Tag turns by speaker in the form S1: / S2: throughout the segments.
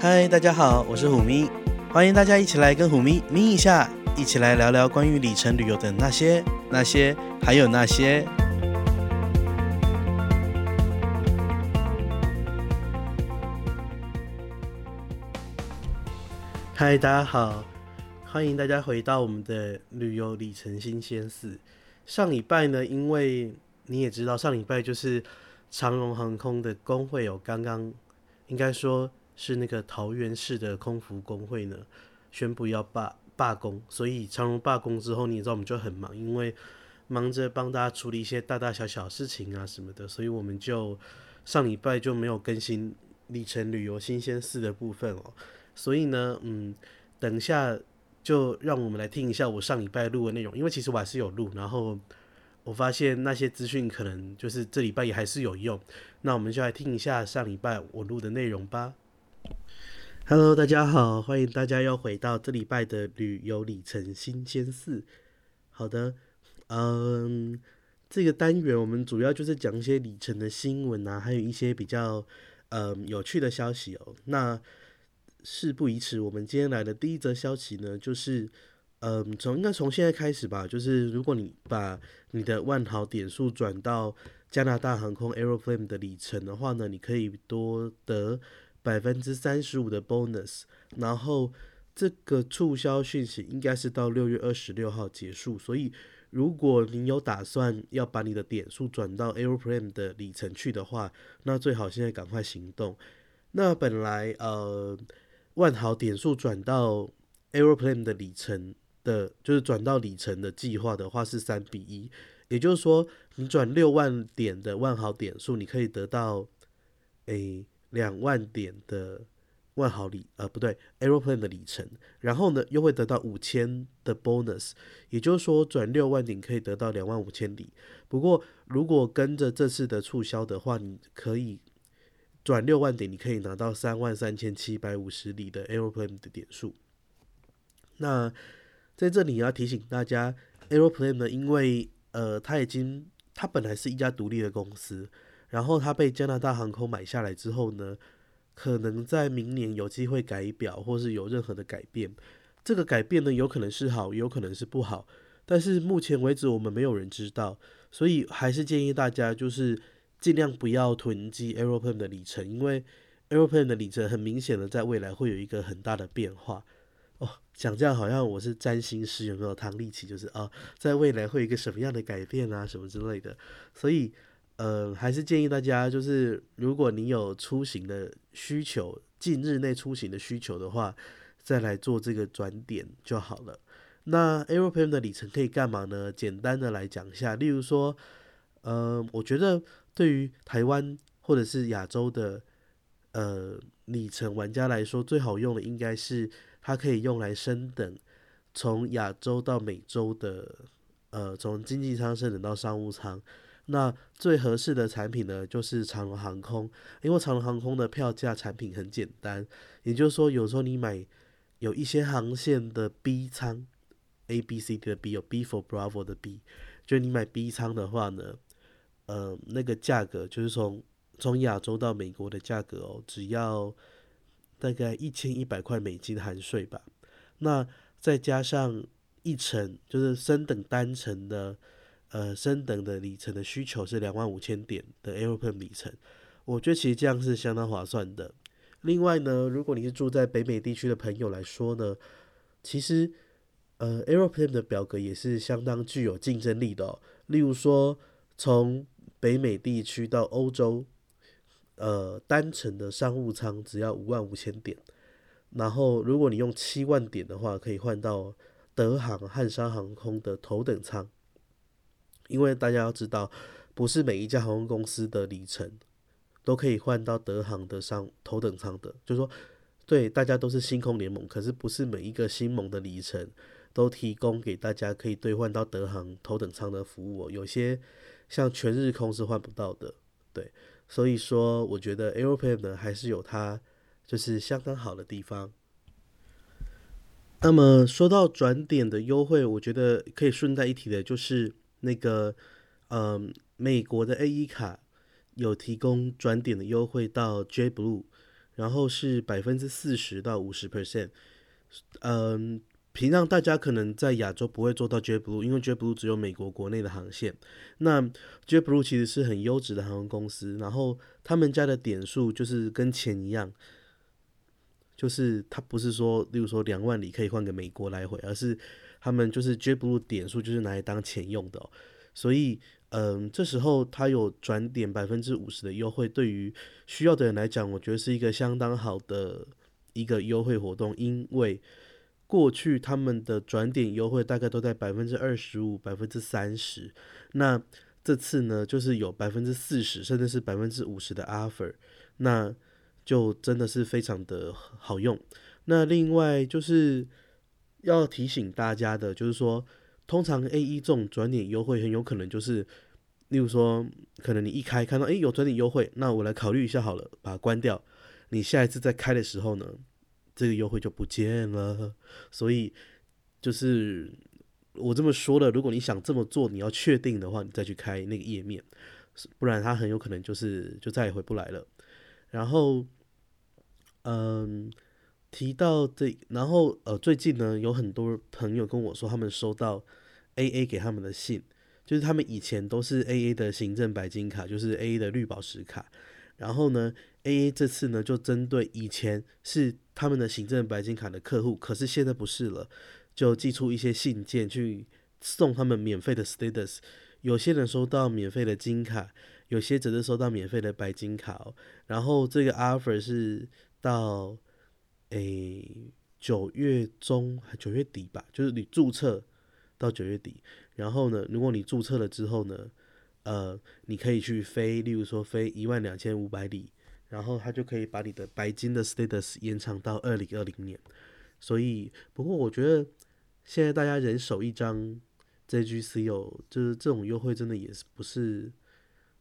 S1: 嗨，大家好，我是虎咪，欢迎大家一起来跟虎咪咪一下，一起来聊聊关于里程旅游的那些、那些，还有那些。嗨，大家好，欢迎大家回到我们的旅游里程新鲜事。上礼拜呢，因为你也知道，上礼拜就是长荣航空的工会有刚刚，应该说。是那个桃园市的空服工会呢，宣布要罢罢工，所以长荣罢工之后，你知道我们就很忙，因为忙着帮大家处理一些大大小小事情啊什么的，所以我们就上礼拜就没有更新里程旅游新鲜事的部分哦。所以呢，嗯，等一下就让我们来听一下我上礼拜录的内容，因为其实我还是有录，然后我发现那些资讯可能就是这礼拜也还是有用，那我们就来听一下上礼拜我录的内容吧。Hello，大家好，欢迎大家又回到这礼拜的旅游里程新鲜事。好的，嗯，这个单元我们主要就是讲一些里程的新闻啊，还有一些比较嗯有趣的消息哦。那事不宜迟，我们今天来的第一则消息呢，就是嗯，从应该从现在开始吧，就是如果你把你的万豪点数转到加拿大航空 Aeroplan 的里程的话呢，你可以多得。百分之三十五的 bonus，然后这个促销讯息应该是到六月二十六号结束，所以如果你有打算要把你的点数转到 Aeroplan 的里程去的话，那最好现在赶快行动。那本来呃万豪点数转到 Aeroplan 的里程的，就是转到里程的计划的话是三比一，也就是说你转六万点的万豪点数，你可以得到诶。两万点的万豪里，呃，不对，Aeroplane 的里程，然后呢，又会得到五千的 bonus，也就是说，转六万点可以得到两万五千里。不过，如果跟着这次的促销的话，你可以转六万点，你可以拿到三万三千七百五十里的 Aeroplane 的点数。那在这里要提醒大家，Aeroplane 呢，因为呃，它已经，它本来是一家独立的公司。然后它被加拿大航空买下来之后呢，可能在明年有机会改表，或是有任何的改变。这个改变呢，有可能是好，有可能是不好。但是目前为止，我们没有人知道，所以还是建议大家就是尽量不要囤积 Aeroplan 的里程，因为 Aeroplan 的里程很明显的在未来会有一个很大的变化。哦，讲这样好像我是占星师，有没有唐立淇？就是啊、在未来会有一个什么样的改变啊，什么之类的，所以。呃，还是建议大家，就是如果你有出行的需求，近日内出行的需求的话，再来做这个转点就好了。那 Aeroplan 的里程可以干嘛呢？简单的来讲一下，例如说，呃，我觉得对于台湾或者是亚洲的呃里程玩家来说，最好用的应该是它可以用来升等，从亚洲到美洲的，呃，从经济舱升等到商务舱。那最合适的产品呢，就是长龙航空，因为长荣航空的票价产品很简单，也就是说，有时候你买有一些航线的 B 舱，A B C D 的 B 有 B for Bravo 的 B，就你买 B 舱的话呢，呃，那个价格就是从从亚洲到美国的价格哦，只要大概一千一百块美金含税吧，那再加上一程，就是升等单程的。呃，升等的里程的需求是两万五千点的 Aeroplan 里程，我觉得其实这样是相当划算的。另外呢，如果你是住在北美地区的朋友来说呢，其实呃 Aeroplan 的表格也是相当具有竞争力的。例如说，从北美地区到欧洲，呃，单程的商务舱只要五万五千点，然后如果你用七万点的话，可以换到德航、汉莎航空的头等舱。因为大家要知道，不是每一家航空公司的里程都可以换到德航的上头等舱的。就是说，对，大家都是星空联盟，可是不是每一个星盟的里程都提供给大家可以兑换到德航头等舱的服务哦。有些像全日空是换不到的，对。所以说，我觉得 Aeroplan 呢还是有它就是相当好的地方。那么说到转点的优惠，我觉得可以顺带一提的就是。那个，嗯，美国的 AE 卡有提供转点的优惠到 J Blue，然后是百分之四十到五十 percent。嗯，平常大家可能在亚洲不会做到 J Blue，因为 J Blue 只有美国国内的航线。那 J Blue 其实是很优质的航空公司，然后他们家的点数就是跟钱一样，就是它不是说，例如说两万里可以换个美国来回，而是他们就是 JetBlue 点数就是拿来当钱用的。所以，嗯，这时候它有转点百分之五十的优惠，对于需要的人来讲，我觉得是一个相当好的一个优惠活动。因为过去他们的转点优惠大概都在百分之二十五、百分之三十，那这次呢，就是有百分之四十，甚至是百分之五十的 offer，那就真的是非常的好用。那另外就是要提醒大家的，就是说。通常 A 一这种转点优惠很有可能就是，例如说，可能你一开看到诶有转点优惠，那我来考虑一下好了，把它关掉。你下一次再开的时候呢，这个优惠就不见了。所以就是我这么说的，如果你想这么做，你要确定的话，你再去开那个页面，不然它很有可能就是就再也回不来了。然后，嗯。提到这，然后呃，最近呢，有很多朋友跟我说，他们收到 AA 给他们的信，就是他们以前都是 AA 的行政白金卡，就是 AA 的绿宝石卡。然后呢，AA 这次呢，就针对以前是他们的行政白金卡的客户，可是现在不是了，就寄出一些信件去送他们免费的 status。有些人收到免费的金卡，有些则是收到免费的白金卡哦。然后这个 offer 是到。诶，九月中九月底吧，就是你注册到九月底，然后呢，如果你注册了之后呢，呃，你可以去飞，例如说飞一万两千五百里，然后他就可以把你的白金的 status 延长到二零二零年。所以，不过我觉得现在大家人手一张 JGC 哦，就是这种优惠真的也是不是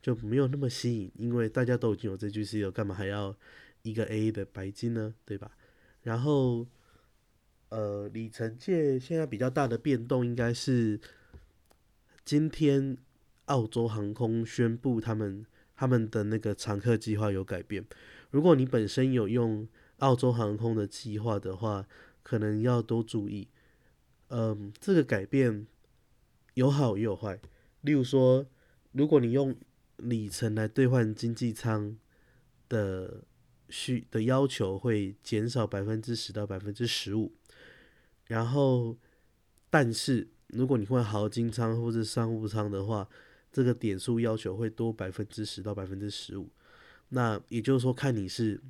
S1: 就没有那么吸引，因为大家都已经有 JGC 了，干嘛还要一个 A 的白金呢？对吧？然后，呃，里程界现在比较大的变动应该是今天澳洲航空宣布他们他们的那个常客计划有改变。如果你本身有用澳洲航空的计划的话，可能要多注意。嗯，这个改变有好也有坏。例如说，如果你用里程来兑换经济舱的。需的要求会减少百分之十到百分之十五，然后，但是如果你换豪金舱或者商务舱的话，这个点数要求会多百分之十到百分之十五。那也就是说，看你是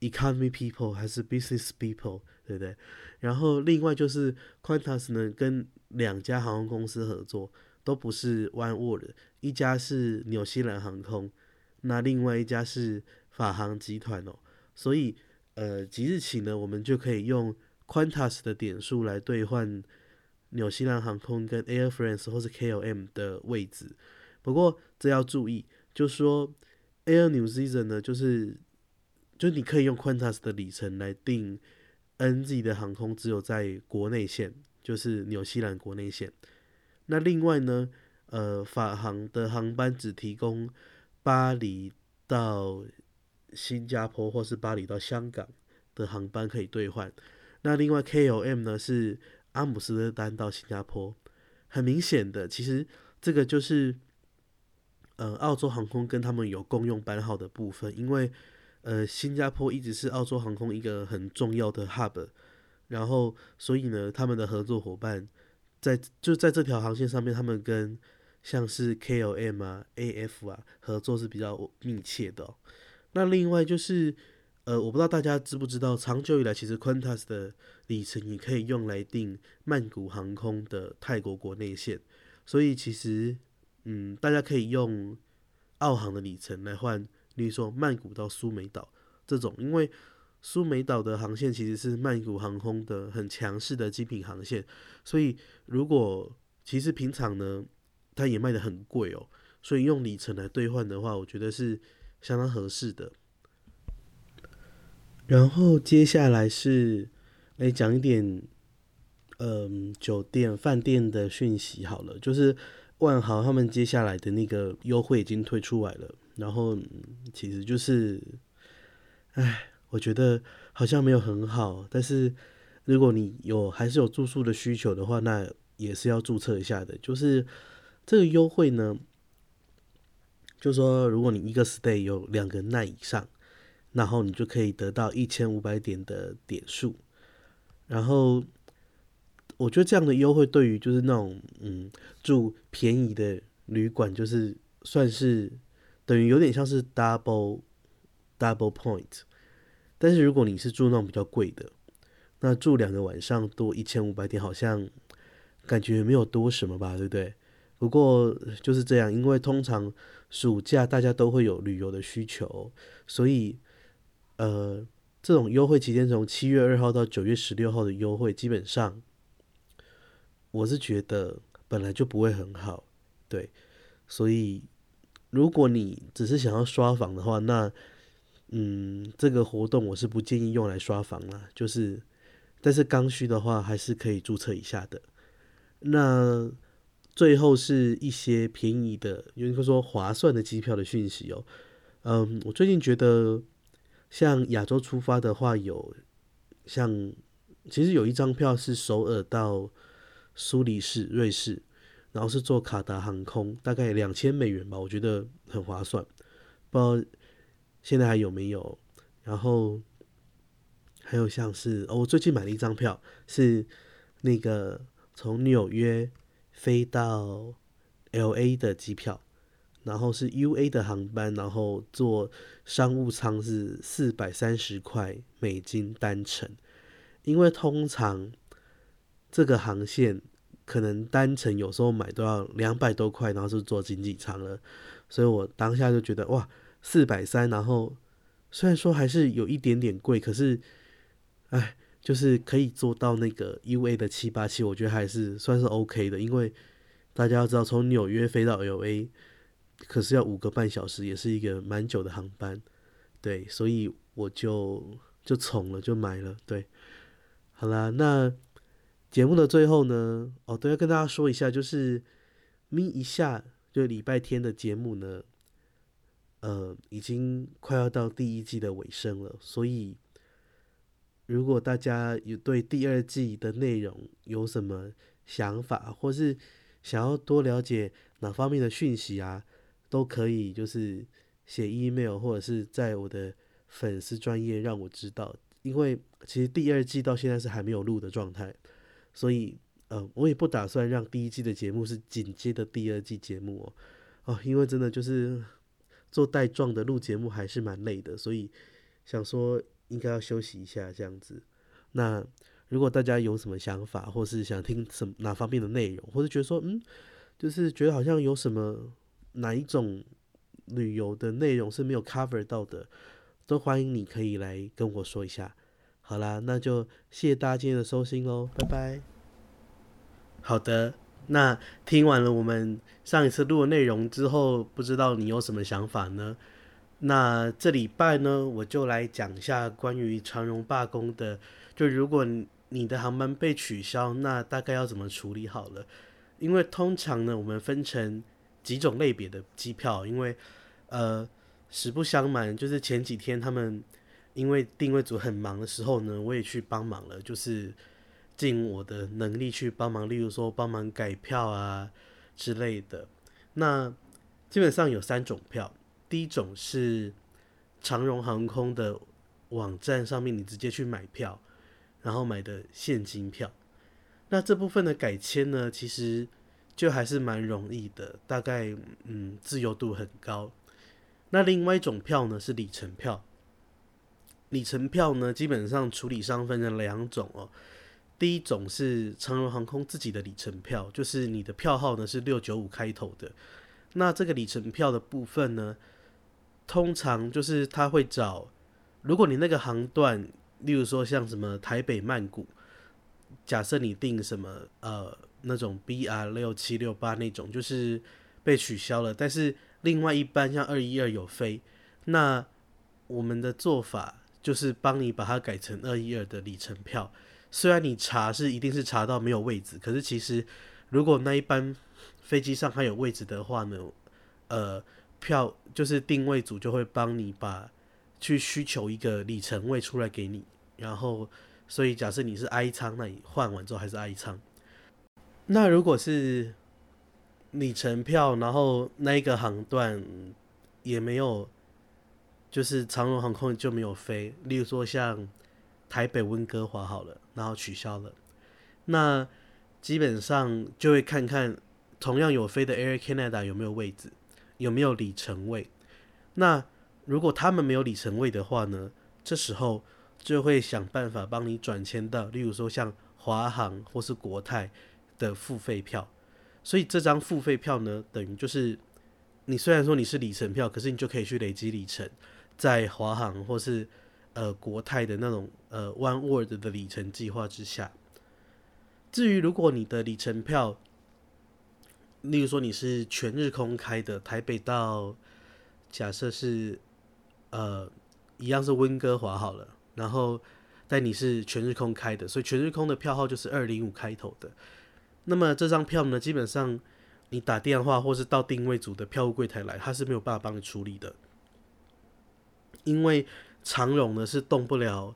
S1: economy people 还是 business people，对不对？然后另外就是 Qantas 呢，跟两家航空公司合作，都不是 One World，一家是纽西兰航空，那另外一家是。法航集团哦，所以呃，即日起呢，我们就可以用 Qantas 的点数来兑换纽西兰航空跟 Air France 或是 KLM 的位置。不过这要注意，就说 Air New Zealand 呢，就是就你可以用 Qantas 的里程来订 NZ 的航空，只有在国内线，就是纽西兰国内线。那另外呢，呃，法航的航班只提供巴黎到新加坡或是巴黎到香港的航班可以兑换。那另外 KLM 呢，是阿姆斯特丹到新加坡。很明显的，其实这个就是呃澳洲航空跟他们有共用班号的部分，因为呃新加坡一直是澳洲航空一个很重要的 hub，然后所以呢他们的合作伙伴在就在这条航线上面，他们跟像是 KLM 啊、AF 啊合作是比较密切的。那另外就是，呃，我不知道大家知不知道，长久以来其实 Qantas 的里程也可以用来订曼谷航空的泰国国内线，所以其实，嗯，大家可以用澳航的里程来换，例如说曼谷到苏梅岛这种，因为苏梅岛的航线其实是曼谷航空的很强势的精品航线，所以如果其实平常呢，它也卖得很贵哦，所以用里程来兑换的话，我觉得是。相当合适的。然后接下来是来讲一点，嗯，酒店饭店的讯息好了，就是万豪他们接下来的那个优惠已经推出来了。然后其实就是，哎，我觉得好像没有很好。但是如果你有还是有住宿的需求的话，那也是要注册一下的。就是这个优惠呢，就说如果你一个 stay 有两个 night 以上，然后你就可以得到一千五百点的点数。然后我觉得这样的优惠对于就是那种嗯住便宜的旅馆，就是算是等于有点像是 double double point。但是如果你是住那种比较贵的，那住两个晚上多一千五百点，好像感觉没有多什么吧，对不对？不过就是这样，因为通常暑假大家都会有旅游的需求，所以呃，这种优惠期间从七月二号到九月十六号的优惠，基本上我是觉得本来就不会很好，对。所以如果你只是想要刷房的话，那嗯，这个活动我是不建议用来刷房啦，就是，但是刚需的话还是可以注册一下的。那最后是一些便宜的，有人说划算的机票的讯息哦。嗯，我最近觉得像亚洲出发的话，有像其实有一张票是首尔到苏黎世，瑞士，然后是坐卡达航空，大概两千美元吧，我觉得很划算，不知道。现在还有没有？然后还有像是哦，我最近买了一张票，是那个从纽约飞到 LA 的机票，然后是 UA 的航班，然后坐商务舱是四百三十块美金单程，因为通常这个航线可能单程有时候买都要两百多块，然后是坐经济舱了，所以我当下就觉得哇。四百三，然后虽然说还是有一点点贵，可是，哎，就是可以做到那个 UA 的七八七，我觉得还是算是 OK 的。因为大家要知道，从纽约飞到 LA，可是要五个半小时，也是一个蛮久的航班。对，所以我就就从了，就买了。对，好啦，那节目的最后呢，哦，都要跟大家说一下，就是咪一下，就礼拜天的节目呢。呃，已经快要到第一季的尾声了，所以如果大家有对第二季的内容有什么想法，或是想要多了解哪方面的讯息啊，都可以就是写 email 或者是在我的粉丝专页让我知道，因为其实第二季到现在是还没有录的状态，所以呃，我也不打算让第一季的节目是紧接的第二季节目哦，哦，因为真的就是。做带状的录节目还是蛮累的，所以想说应该要休息一下这样子。那如果大家有什么想法，或是想听什么哪方面的内容，或是觉得说嗯，就是觉得好像有什么哪一种旅游的内容是没有 cover 到的，都欢迎你可以来跟我说一下。好啦，那就谢谢大家今天的收听喽，拜拜。好的。那听完了我们上一次录的内容之后，不知道你有什么想法呢？那这礼拜呢，我就来讲一下关于长荣罢工的。就如果你的航班被取消，那大概要怎么处理好了？因为通常呢，我们分成几种类别的机票，因为呃，实不相瞒，就是前几天他们因为定位组很忙的时候呢，我也去帮忙了，就是。尽我的能力去帮忙，例如说帮忙改票啊之类的。那基本上有三种票，第一种是长荣航空的网站上面，你直接去买票，然后买的现金票。那这部分的改签呢，其实就还是蛮容易的，大概嗯自由度很高。那另外一种票呢是里程票，里程票呢基本上处理上分成两种哦。第一种是长荣航空自己的里程票，就是你的票号呢是六九五开头的。那这个里程票的部分呢，通常就是他会找，如果你那个航段，例如说像什么台北曼谷，假设你订什么呃那种 BR 六七六八那种，就是被取消了，但是另外一班像二一二有飞，那我们的做法就是帮你把它改成二一二的里程票。虽然你查是一定是查到没有位置，可是其实如果那一班飞机上还有位置的话呢，呃，票就是定位组就会帮你把去需求一个里程位出来给你，然后所以假设你是 I 仓，那你换完之后还是 I 仓。那如果是里程票，然后那一个航段也没有，就是长荣航空就没有飞，例如说像台北温哥华好了，然后取消了，那基本上就会看看同样有飞的 Air Canada 有没有位置，有没有里程位。那如果他们没有里程位的话呢，这时候就会想办法帮你转签到，例如说像华航或是国泰的付费票。所以这张付费票呢，等于就是你虽然说你是里程票，可是你就可以去累积里程，在华航或是呃国泰的那种呃 One Word 的里程计划之下。至于如果你的里程票，例如说你是全日空开的，台北到假设是。呃，一样是温哥华好了，然后但你是全日空开的，所以全日空的票号就是二零五开头的。那么这张票呢，基本上你打电话或是到定位组的票务柜台来，他是没有办法帮你处理的，因为长荣呢是动不了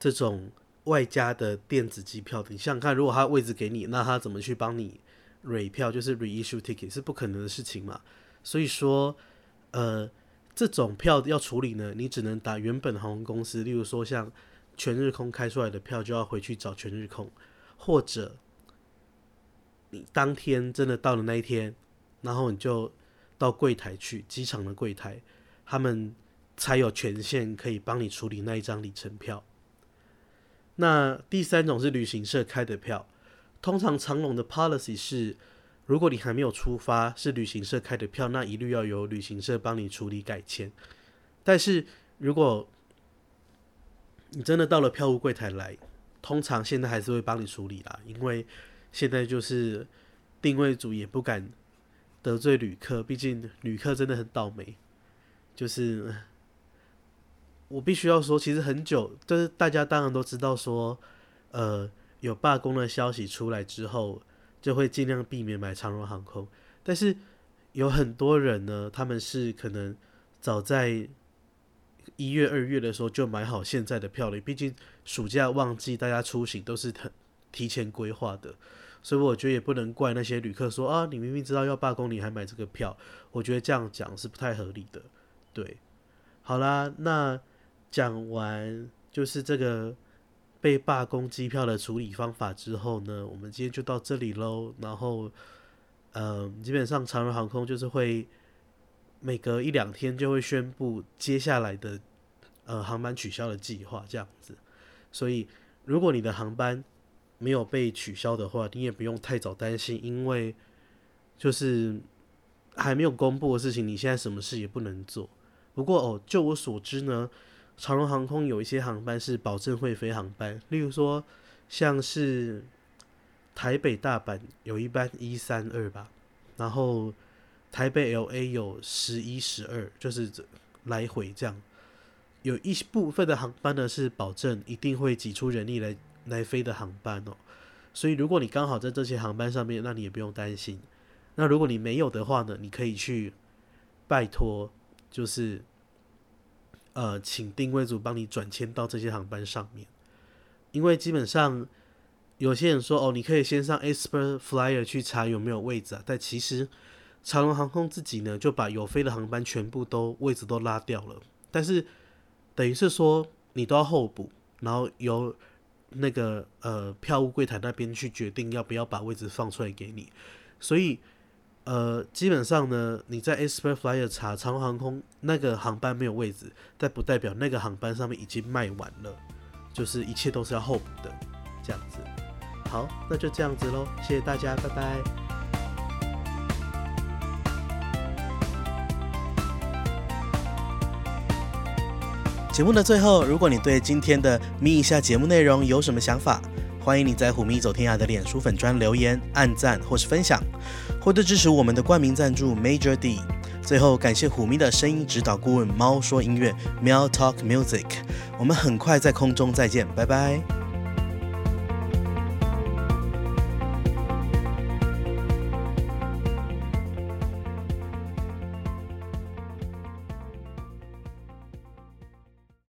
S1: 这种外加的电子机票的。你想想看，如果他位置给你，那他怎么去帮你 re 票，就是 reissue ticket 是不可能的事情嘛。所以说，呃。这种票要处理呢，你只能打原本航空公司，例如说像全日空开出来的票，就要回去找全日空，或者你当天真的到了那一天，然后你就到柜台去，机场的柜台，他们才有权限可以帮你处理那一张里程票。那第三种是旅行社开的票，通常长荣的 policy 是。如果你还没有出发，是旅行社开的票，那一律要由旅行社帮你处理改签。但是如果你真的到了票务柜台来，通常现在还是会帮你处理啦，因为现在就是定位组也不敢得罪旅客，毕竟旅客真的很倒霉。就是我必须要说，其实很久，就是大家当然都知道说，呃，有罢工的消息出来之后。就会尽量避免买长荣航空，但是有很多人呢，他们是可能早在一月、二月的时候就买好现在的票了。毕竟暑假旺季，大家出行都是很提前规划的，所以我觉得也不能怪那些旅客说啊，你明明知道要罢工，你还买这个票。我觉得这样讲是不太合理的。对，好啦，那讲完就是这个。被罢工机票的处理方法之后呢，我们今天就到这里喽。然后，呃，基本上长荣航空就是会每隔一两天就会宣布接下来的呃航班取消的计划这样子。所以，如果你的航班没有被取消的话，你也不用太早担心，因为就是还没有公布的事情，你现在什么事也不能做。不过哦，就我所知呢。长荣航空有一些航班是保证会飞航班，例如说像是台北大阪有一班一三二吧，然后台北 LA 有十一十二，就是来回这样。有一部分的航班呢是保证一定会挤出人力来来飞的航班哦，所以如果你刚好在这些航班上面，那你也不用担心。那如果你没有的话呢，你可以去拜托，就是。呃，请定位组帮你转签到这些航班上面，因为基本上有些人说哦，你可以先上 Express Flyer 去查有没有位置啊，但其实长荣航空自己呢就把有飞的航班全部都位置都拉掉了，但是等于是说你都要候补，然后由那个呃票务柜台那边去决定要不要把位置放出来给你，所以。呃，基本上呢，你在 Express Flyer 查长航空那个航班没有位置，但不代表那个航班上面已经卖完了，就是一切都是要候补的，这样子。好，那就这样子喽，谢谢大家，拜拜。节目的最后，如果你对今天的咪一下节目内容有什么想法，欢迎你在虎咪走天涯的脸书粉专留言、按赞或是分享。获得支持我们的冠名赞助 Major D。最后感谢虎咪的声音指导顾问猫说音乐 Meow Talk Music。我们很快在空中再见，拜拜。